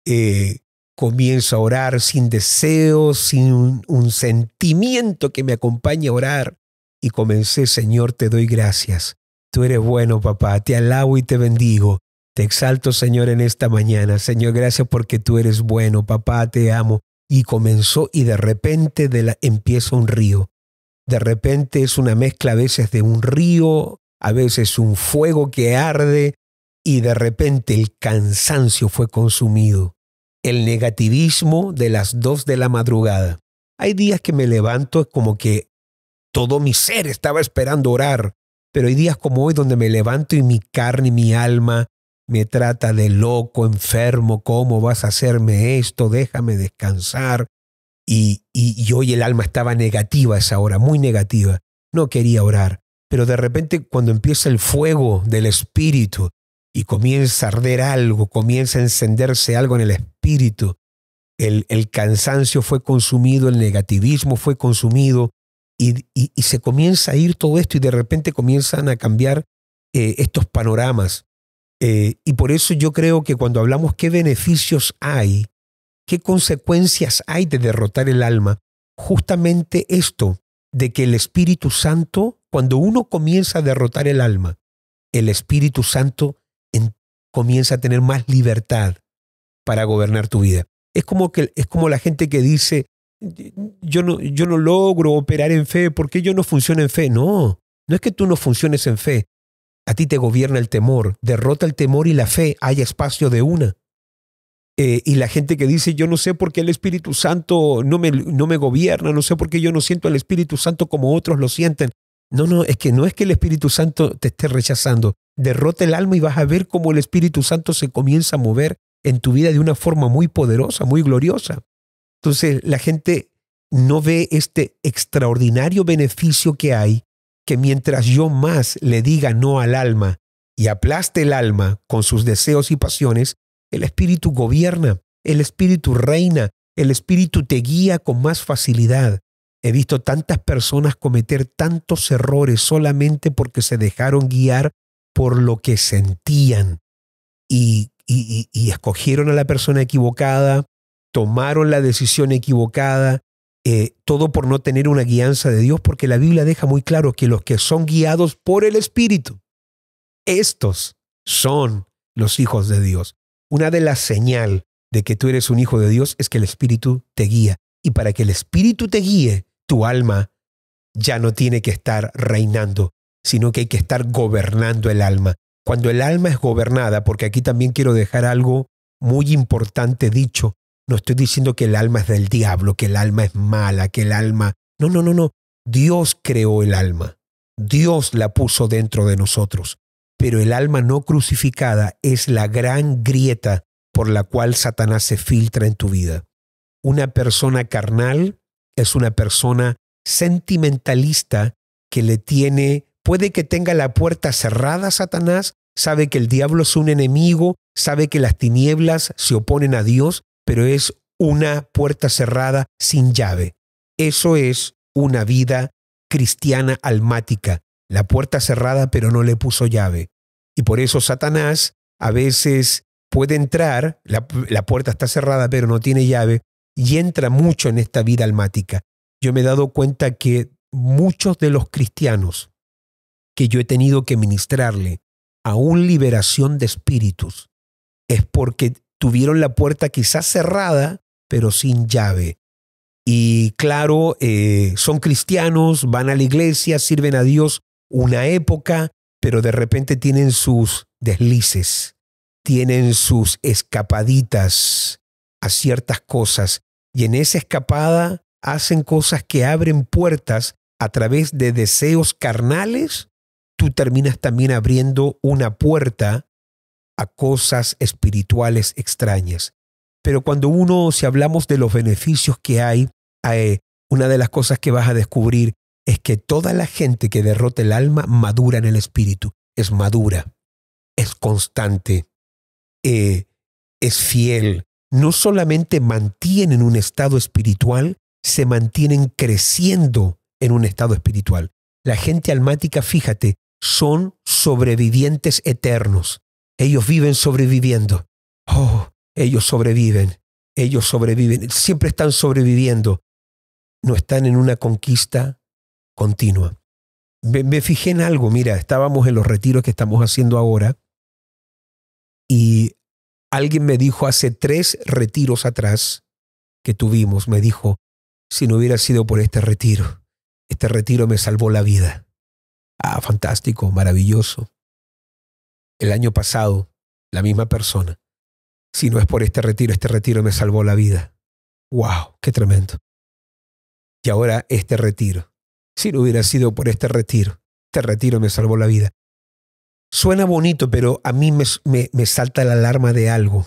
eh, comienzo a orar sin deseo, sin un sentimiento que me acompañe a orar. Y comencé, Señor, te doy gracias. Tú eres bueno, papá, te alabo y te bendigo. Te exalto, Señor, en esta mañana. Señor, gracias porque tú eres bueno. Papá, te amo. Y comenzó y de repente de la, empieza un río. De repente es una mezcla a veces de un río, a veces un fuego que arde y de repente el cansancio fue consumido. El negativismo de las dos de la madrugada. Hay días que me levanto como que todo mi ser estaba esperando orar, Pero hay días como hoy donde me levanto y mi carne y mi alma me trata de loco, enfermo, ¿cómo vas a hacerme esto? Déjame descansar. Y, y, hoy el alma estaba negativa a esa hora, muy negativa. No quería orar. Pero de repente cuando empieza el fuego del espíritu y comienza a arder algo, comienza a encenderse algo en el espíritu, el, el cansancio fue consumido, el negativismo fue consumido y, y, se comienza a ir todo esto y de repente comienzan a cambiar eh, estos panoramas. Eh, y por eso yo creo que cuando hablamos qué beneficios hay, qué consecuencias hay de derrotar el alma, justamente esto de que el Espíritu Santo, cuando uno comienza a derrotar el alma, el Espíritu Santo comienza a tener más libertad para gobernar tu vida. Es como, que, es como la gente que dice, yo no, yo no logro operar en fe, ¿por qué yo no funciono en fe? No, no es que tú no funciones en fe, a ti te gobierna el temor. Derrota el temor y la fe. Hay espacio de una. Eh, y la gente que dice, yo no sé por qué el Espíritu Santo no me, no me gobierna, no sé por qué yo no siento al Espíritu Santo como otros lo sienten. No, no, es que no es que el Espíritu Santo te esté rechazando. Derrota el alma y vas a ver cómo el Espíritu Santo se comienza a mover en tu vida de una forma muy poderosa, muy gloriosa. Entonces la gente no ve este extraordinario beneficio que hay que mientras yo más le diga no al alma y aplaste el alma con sus deseos y pasiones, el Espíritu gobierna, el Espíritu reina, el Espíritu te guía con más facilidad. He visto tantas personas cometer tantos errores solamente porque se dejaron guiar por lo que sentían y, y, escogieron a la persona equivocada, tomaron la decisión equivocada eh, todo por no tener una guianza de Dios, porque la Biblia deja muy claro que los que son guiados por el Espíritu, estos son los hijos de Dios. Una de las señales de que tú eres un hijo de Dios es que el Espíritu te guía. Y para que el Espíritu te guíe, tu alma ya no tiene que estar reinando, sino que hay que estar gobernando el alma. Cuando el alma es gobernada, porque aquí también quiero dejar algo muy importante dicho, no estoy diciendo que el alma es del diablo, que el alma es mala, que el alma... No, no, no, no. Dios creó el alma. Dios la puso dentro de nosotros. Pero el alma no crucificada es la gran grieta por la cual Satanás se filtra en tu vida. Una persona carnal es una persona sentimentalista que le tiene, puede que tenga la puerta cerrada Satanás, sabe que el diablo es un enemigo, sabe que las tinieblas se oponen a Dios, pero es una puerta cerrada sin llave. Eso es una vida cristiana almática. La puerta cerrada pero no le puso llave. Y por eso Satanás a veces puede entrar, la, puerta está cerrada pero no tiene llave, y entra mucho en esta vida almática. Yo me he dado cuenta que muchos de los cristianos que yo he tenido que ministrarle a una liberación de espíritus es porque tuvieron la puerta quizás cerrada, pero sin llave. Y claro, eh, son cristianos, van a la iglesia, sirven a Dios una época, pero de repente tienen sus deslices, tienen sus escapaditas a ciertas cosas. Y en esa escapada hacen cosas que abren puertas a través de deseos carnales. Tú terminas también abriendo una puerta a cosas espirituales extrañas. Pero cuando uno, si hablamos de los beneficios que hay, eh, una de las cosas que vas a descubrir es que toda la gente que derrota el alma madura en el espíritu, es madura, es constante, eh, es fiel. No solamente mantienen un estado espiritual, se mantienen creciendo en un estado espiritual. La gente almática, fíjate, son sobrevivientes eternos. Ellos viven sobreviviendo. Oh, ellos sobreviven. Ellos sobreviven. Siempre están sobreviviendo. No están en una conquista continua. Me, fijé en algo. Mira, estábamos en los retiros que estamos haciendo ahora y alguien me dijo hace tres retiros atrás que tuvimos, me dijo, si no hubiera sido por este retiro, este retiro me salvó la vida. Ah, fantástico, maravilloso el año pasado, la misma persona. Si no es por este retiro, este retiro me salvó la vida. ¡Wow! ¡Qué tremendo! Y ahora este retiro. Si no hubiera sido por este retiro, este retiro me salvó la vida. Suena bonito, pero a mí me, me, salta la alarma de algo.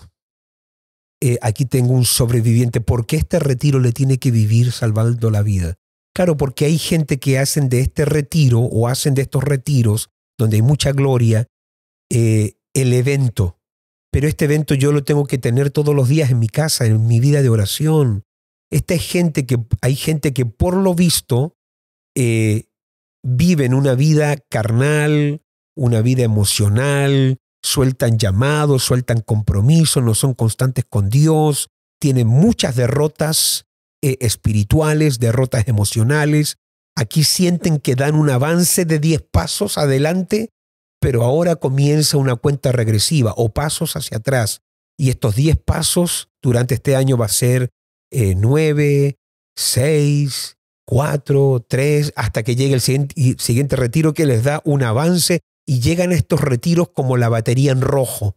Eh, aquí tengo un sobreviviente. ¿Por qué este retiro le tiene que vivir salvando la vida? Claro, porque hay gente que hacen de este retiro o hacen de estos retiros, donde hay mucha gloria, eh, el evento. Pero este evento yo lo tengo que tener todos los días en mi casa, en mi vida de oración. Esta es gente que, hay gente que por lo visto eh, viven una vida carnal, una vida emocional, sueltan llamados, sueltan compromisos, no son constantes con Dios, tienen muchas derrotas eh, espirituales, derrotas emocionales. Aquí sienten que dan un avance de 10 pasos adelante, pero ahora comienza una cuenta regresiva o pasos hacia atrás. Y estos 10 pasos durante este año va a ser 9, 6, 4, 3, hasta que llegue el siguiente, retiro que les da un avance y llegan estos retiros como la batería en rojo.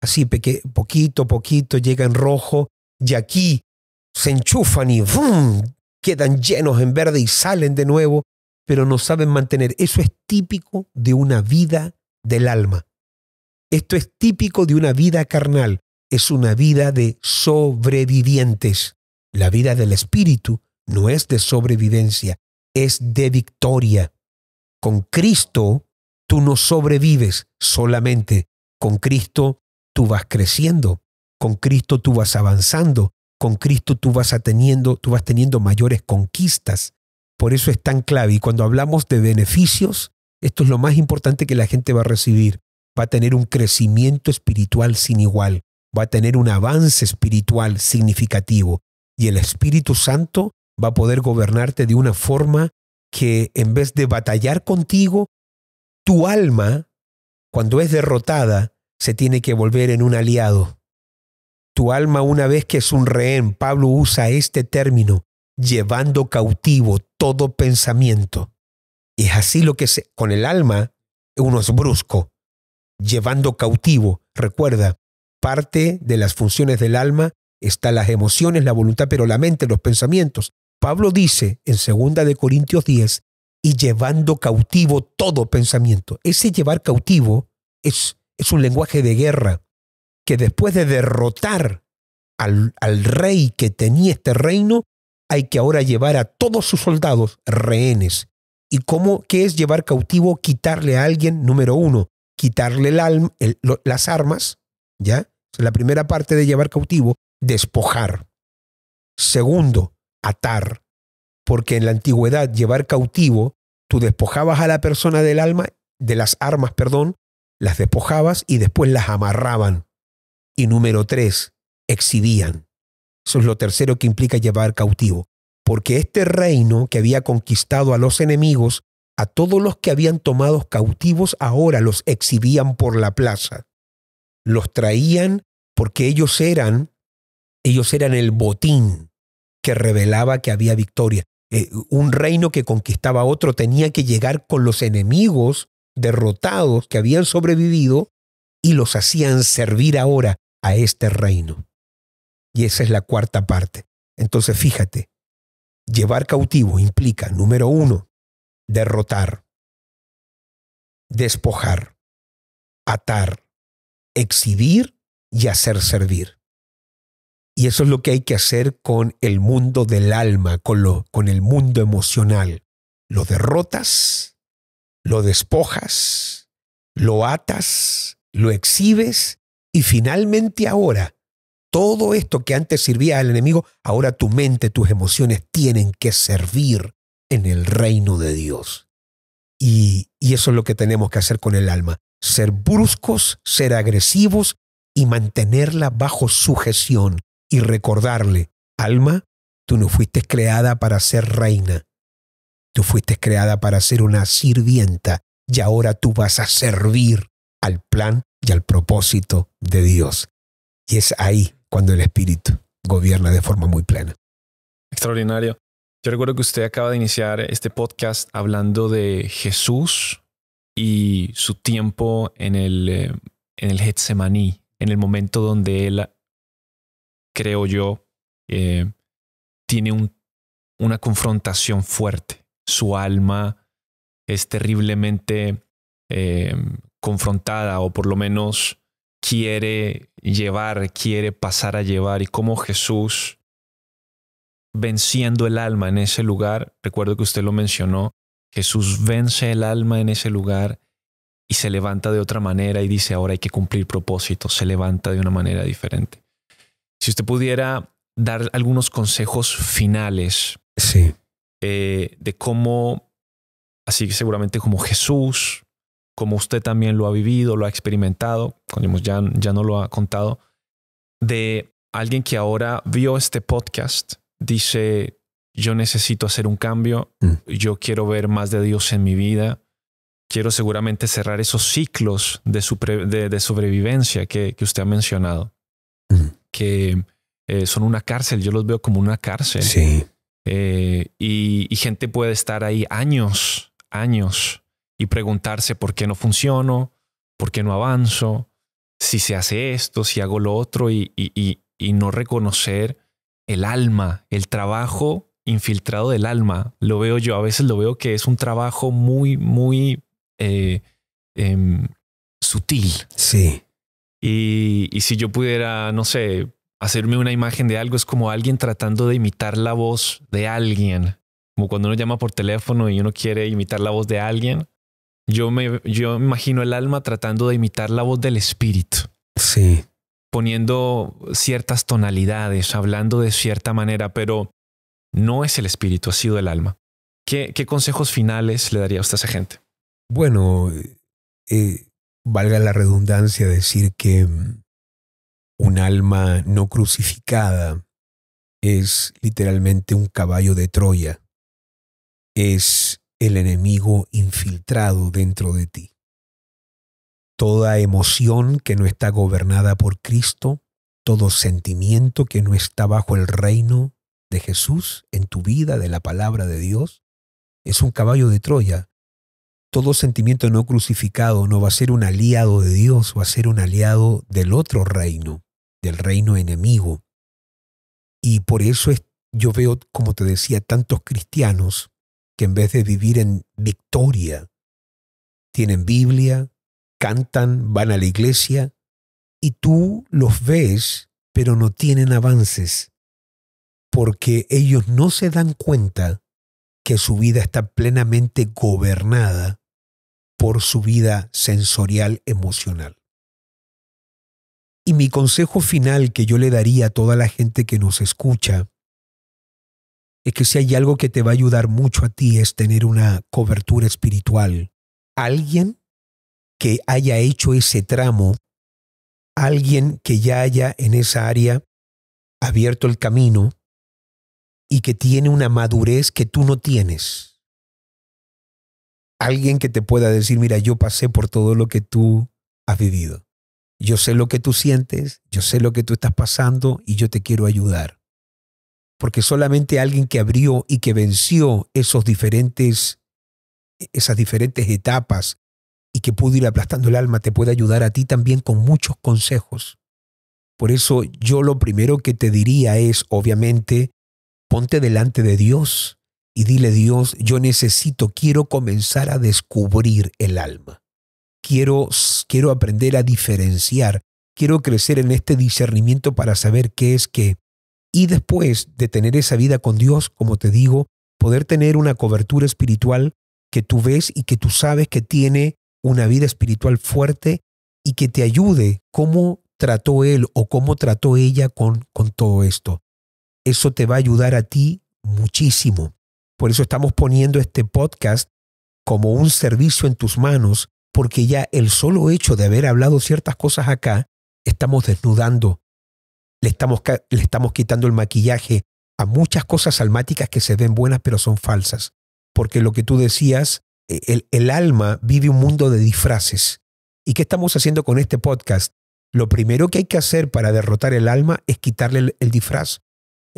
Así, poquito a poquito llega en rojo y aquí se enchufan y quedan llenos en verde y salen de nuevo, pero no saben mantener. Eso es típico de una vida del alma. Esto es típico de una vida carnal. Es una vida de sobrevivientes. La vida del espíritu no es de sobrevivencia, es de victoria. Con Cristo tú no sobrevives solamente, con Cristo tú vas creciendo, con Cristo tú vas avanzando, con Cristo tú vas teniendo, tú vas teniendo mayores conquistas. Por eso es tan clave y cuando hablamos de beneficios, esto es lo más importante que la gente va a recibir. Va a tener un crecimiento espiritual sin igual, va a tener un avance espiritual significativo y el Espíritu Santo va a poder gobernarte de una forma que en vez de batallar contigo, tu alma, cuando es derrotada, se tiene que volver en un aliado. Tu alma una vez que es un rehén, Pablo usa este término, llevando cautivo todo pensamiento. Y es así lo que se, con el alma uno es brusco, llevando cautivo. Recuerda, parte de las funciones del alma está las emociones, la voluntad, pero la mente, los pensamientos. Pablo dice en 2 de Corintios 10, y llevando cautivo todo pensamiento. Ese llevar cautivo es, es un lenguaje de guerra que después de derrotar al, al rey que tenía este reino, hay que ahora llevar a todos sus soldados rehenes. ¿Y cómo, qué es llevar cautivo? Quitarle a alguien, número uno, quitarle el, las armas, ¿ya? la primera parte de llevar cautivo, despojar. Segundo, atar, porque en la antigüedad llevar cautivo, tú despojabas a la persona del alma, de las armas, perdón, las despojabas y después las amarraban. Y número tres, exhibían. Eso es lo tercero que implica llevar cautivo, porque este reino que había conquistado a los enemigos, a todos los que habían tomado cautivos, ahora los exhibían por la plaza. Los traían porque ellos eran, ellos eran el botín, que revelaba que había victoria. Eh, un reino que conquistaba otro tenía que llegar con los enemigos derrotados que habían sobrevivido y los hacían servir ahora a este reino. Y esa es la cuarta parte. Entonces fíjate, llevar cautivo implica, número uno, derrotar, despojar, atar, exhibir y hacer servir. Y eso es lo que hay que hacer con el mundo del alma, con, lo, con el mundo emocional. Lo derrotas, lo despojas, lo atas, lo exhibes y finalmente ahora, todo esto que antes servía al enemigo, ahora tu mente, tus emociones tienen que servir en el reino de Dios. Y, y eso es lo que tenemos que hacer con el alma. Ser bruscos, ser agresivos y mantenerla bajo sujeción y recordarle, alma, tú no fuiste creada para ser reina, tú fuiste creada para ser una sirvienta y ahora tú vas a servir al plan y al propósito de Dios. Y es ahí cuando el Espíritu gobierna de forma muy plena. Extraordinario. Yo recuerdo que usted acaba de iniciar este podcast hablando de Jesús y su tiempo en el, eh, en el Getsemaní, en el momento donde él creo yo, eh, tiene un, una confrontación fuerte. Su alma es terriblemente eh, confrontada o por lo menos quiere llevar, quiere pasar a llevar y cómo Jesús venciendo el alma en ese lugar, recuerdo que usted lo mencionó, Jesús vence el alma en ese lugar y se levanta de otra manera y dice ahora hay que cumplir propósitos, se levanta de una manera diferente. Si usted pudiera dar algunos consejos finales sí. Eh, de cómo, así que seguramente como Jesús, como usted también lo ha vivido, lo ha experimentado, ya, ya no lo ha contado, de alguien que ahora vio este podcast, dice, yo necesito hacer un cambio, mm. yo quiero ver más de Dios en mi vida, quiero seguramente cerrar esos ciclos de, sobrevivencia que, usted ha mencionado, mm. que eh, son una cárcel, yo los veo como una cárcel. Sí. Eh, y, gente puede estar ahí años, años y preguntarse por qué no funciono, por qué no avanzo, si se hace esto, si hago lo otro y, y no reconocer el alma, el trabajo infiltrado del alma. Lo veo yo, a veces lo veo que es un trabajo muy, muy eh, em, sutil. Sí. Y, y si yo pudiera, no sé, hacerme una imagen de algo, es como alguien tratando de imitar la voz de alguien. Como cuando uno llama por teléfono y uno quiere imitar la voz de alguien. Yo me, yo imagino el alma tratando de imitar la voz del espíritu. Sí. Poniendo ciertas tonalidades, hablando de cierta manera, pero no es el espíritu, ha sido el alma. ¿Qué, qué consejos finales le daría a usted a esa gente? Bueno, eh, valga la redundancia decir que mm, un alma no crucificada es literalmente un caballo de Troya. Es el enemigo infiltrado dentro de ti. Toda emoción que no está gobernada por Cristo, todo sentimiento que no está bajo el reino de Jesús en tu vida, de la palabra de Dios, es un caballo de Troya. Todo sentimiento no crucificado no va a ser un aliado de Dios, va a ser un aliado del otro reino, del reino enemigo. Y por eso es, yo veo, como te decía, tantos cristianos que en vez de vivir en victoria, tienen Biblia, cantan, van a la iglesia, y tú los ves, pero no tienen avances, porque ellos no se dan cuenta que su vida está plenamente gobernada por su vida sensorial emocional. Y mi consejo final que yo le daría a toda la gente que nos escucha es que si hay algo que te va a ayudar mucho a ti es tener una cobertura espiritual. Alguien que haya hecho ese tramo, alguien que ya haya en esa área abierto el camino y que tiene una madurez que tú no tienes. Alguien que te pueda decir, mira, yo pasé por todo lo que tú has vivido. Yo sé lo que tú sientes, yo sé lo que tú estás pasando y yo te quiero ayudar. Porque solamente alguien que abrió y que venció esos diferentes, esas diferentes etapas y que pudo ir aplastando el alma te puede ayudar a ti también con muchos consejos. Por eso yo lo primero que te diría es, obviamente, Ponte delante de Dios y dile, Dios, yo necesito, quiero comenzar a descubrir el alma. Quiero, quiero aprender a diferenciar. Quiero crecer en este discernimiento para saber qué es qué. Y después de tener esa vida con Dios, como te digo, poder tener una cobertura espiritual que tú ves y que tú sabes que tiene una vida espiritual fuerte y que te ayude cómo trató él o cómo trató ella con, con todo esto eso te va a ayudar a ti muchísimo. Por eso estamos poniendo este podcast como un servicio en tus manos, porque ya el solo hecho de haber hablado ciertas cosas acá, estamos desnudando, le estamos, le estamos quitando el maquillaje a muchas cosas almáticas que se ven buenas pero son falsas. Porque lo que tú decías, e, el, el alma vive un mundo de disfraces. ¿Y qué estamos haciendo con este podcast? Lo primero que hay que hacer para derrotar el alma es quitarle el disfraz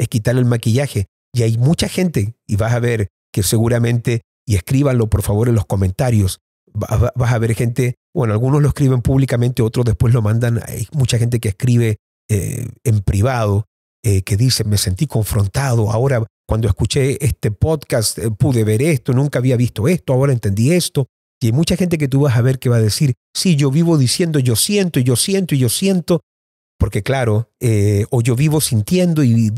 es quitarle el maquillaje. Y hay mucha gente, y vas a ver que seguramente, y escríbanlo por favor en los comentarios, vas a ver gente, bueno, algunos lo escriben públicamente, otros después lo mandan, hay mucha gente que escribe eh, en privado, eh, que dice, me sentí confrontado, ahora cuando escuché este podcast eh, pude ver esto, nunca había visto esto, ahora entendí esto. Y hay mucha gente que tú vas a ver que va a decir, sí, yo vivo diciendo yo siento y yo siento y yo siento, porque claro, o yo vivo sintiendo y,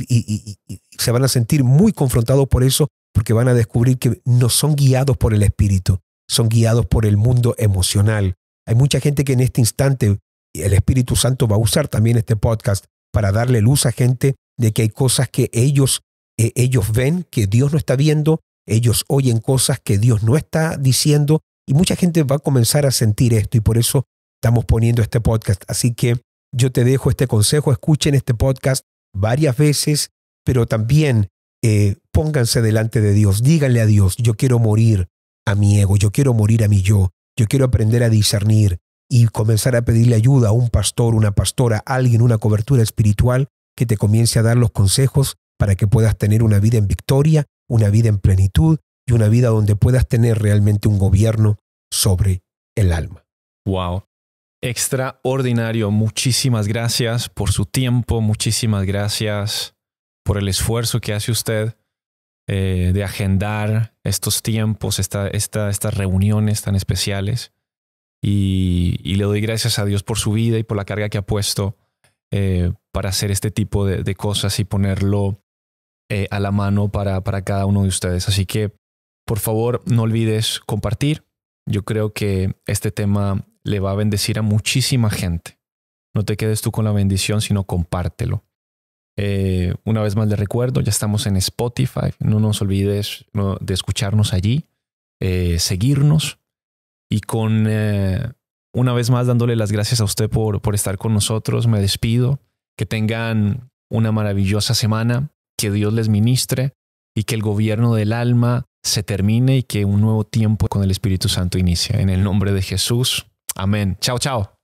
se van a sentir muy confrontados por eso, porque van a descubrir que no son guiados por el espíritu, son guiados por el mundo emocional. Hay mucha gente que en este instante el Espíritu Santo va a usar también este podcast para darle luz a gente de que hay cosas que ellos, eh, ellos ven que Dios no está viendo, ellos oyen cosas que Dios no está diciendo y mucha gente va a comenzar a sentir esto y por eso estamos poniendo este podcast. Así que yo te dejo este consejo, escuchen este podcast varias veces, pero también eh, pónganse delante de Dios, díganle a Dios, yo quiero morir a mi ego, yo quiero morir a mi yo, yo quiero aprender a discernir y comenzar a pedirle ayuda a un pastor, una pastora, alguien, una cobertura espiritual que te comience a dar los consejos para que puedas tener una vida en victoria, una vida en plenitud y una vida donde puedas tener realmente un gobierno sobre el alma. Wow. Extraordinario. Muchísimas gracias por su tiempo. Muchísimas gracias por el esfuerzo que hace usted eh, de agendar estos tiempos, esta, estas reuniones tan especiales. Y, le doy gracias a Dios por su vida y por la carga que ha puesto eh, para hacer este tipo de, cosas y ponerlo eh, a la mano para, para cada uno de ustedes. Así que, por favor, no olvides compartir. Yo creo que este tema le va a bendecir a muchísima gente. No te quedes tú con la bendición, sino compártelo. Eh, una vez más le recuerdo, ya estamos en Spotify. No nos olvides de escucharnos allí, seguirnos y con eh, una vez más dándole las gracias a usted por, por estar con nosotros, me despido. Que tengan una maravillosa semana, que Dios les ministre y que el gobierno del alma se termine y que un nuevo tiempo con el Espíritu Santo inicie. En el nombre de Jesús. Amén. Chao, chao.